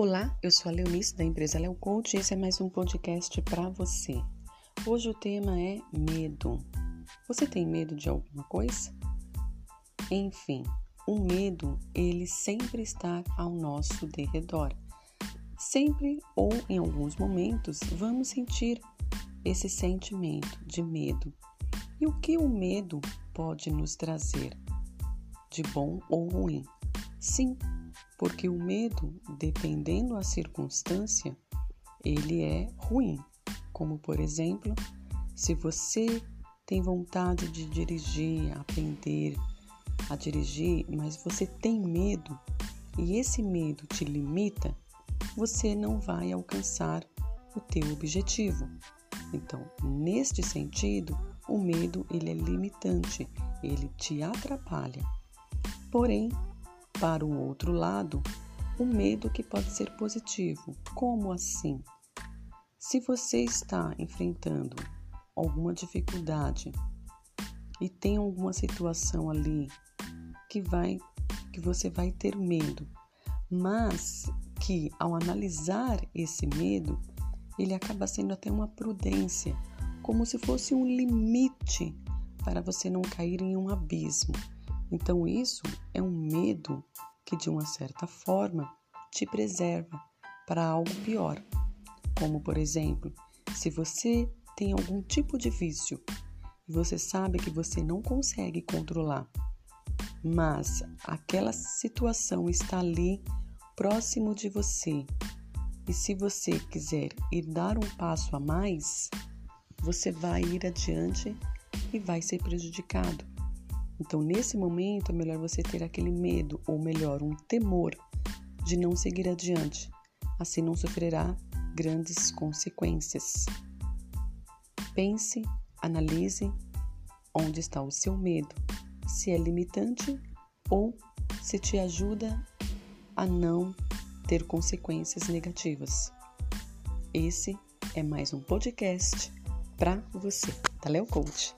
Olá, eu sou a Leonice da empresa Leo Coach e esse é mais um podcast para você. Hoje o tema é medo. Você tem medo de alguma coisa? Enfim, o medo, ele sempre está ao nosso derredor. Sempre ou em alguns momentos vamos sentir esse sentimento de medo. E o que o medo pode nos trazer? De bom ou ruim? Sim, porque o medo, dependendo da circunstância, ele é ruim. Como por exemplo, se você tem vontade de dirigir, aprender a dirigir, mas você tem medo e esse medo te limita, você não vai alcançar o teu objetivo. Então, neste sentido, o medo ele é limitante, ele te atrapalha. Porém, para o outro lado, o medo que pode ser positivo. Como assim? Se você está enfrentando alguma dificuldade e tem alguma situação ali que vai que você vai ter medo, mas que ao analisar esse medo, ele acaba sendo até uma prudência, como se fosse um limite para você não cair em um abismo. Então, isso é um medo que, de uma certa forma, te preserva para algo pior. Como, por exemplo, se você tem algum tipo de vício e você sabe que você não consegue controlar, mas aquela situação está ali próximo de você. E se você quiser ir dar um passo a mais, você vai ir adiante e vai ser prejudicado. Então, nesse momento, é melhor você ter aquele medo, ou melhor, um temor de não seguir adiante. Assim não sofrerá grandes consequências. Pense, analise onde está o seu medo, se é limitante ou se te ajuda a não ter consequências negativas. Esse é mais um podcast para você, da Leo Coach.